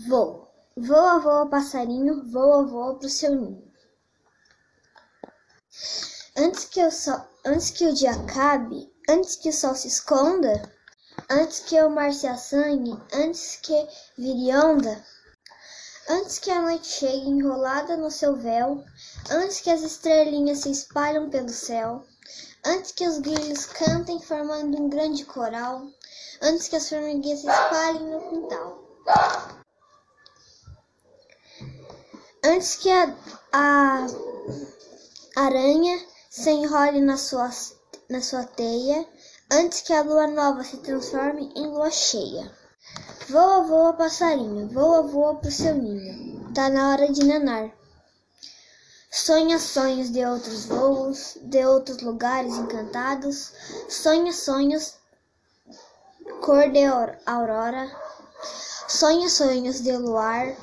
Voa, voa, voa, passarinho, voa, voa pro seu ninho. Antes que, o sol, antes que o dia acabe, antes que o sol se esconda, antes que o mar se assanhe, antes que vire onda, antes que a noite chegue enrolada no seu véu, antes que as estrelinhas se espalham pelo céu, antes que os grilos cantem formando um grande coral, antes que as formiguinhas se espalhem no quintal. Antes que a, a aranha se enrole na sua, na sua teia, antes que a lua nova se transforme em lua cheia. Voa, voa, passarinho, voa, voa pro seu ninho, tá na hora de nanar. Sonha sonhos de outros voos, de outros lugares encantados, sonha sonhos cor de aurora, sonha sonhos de luar,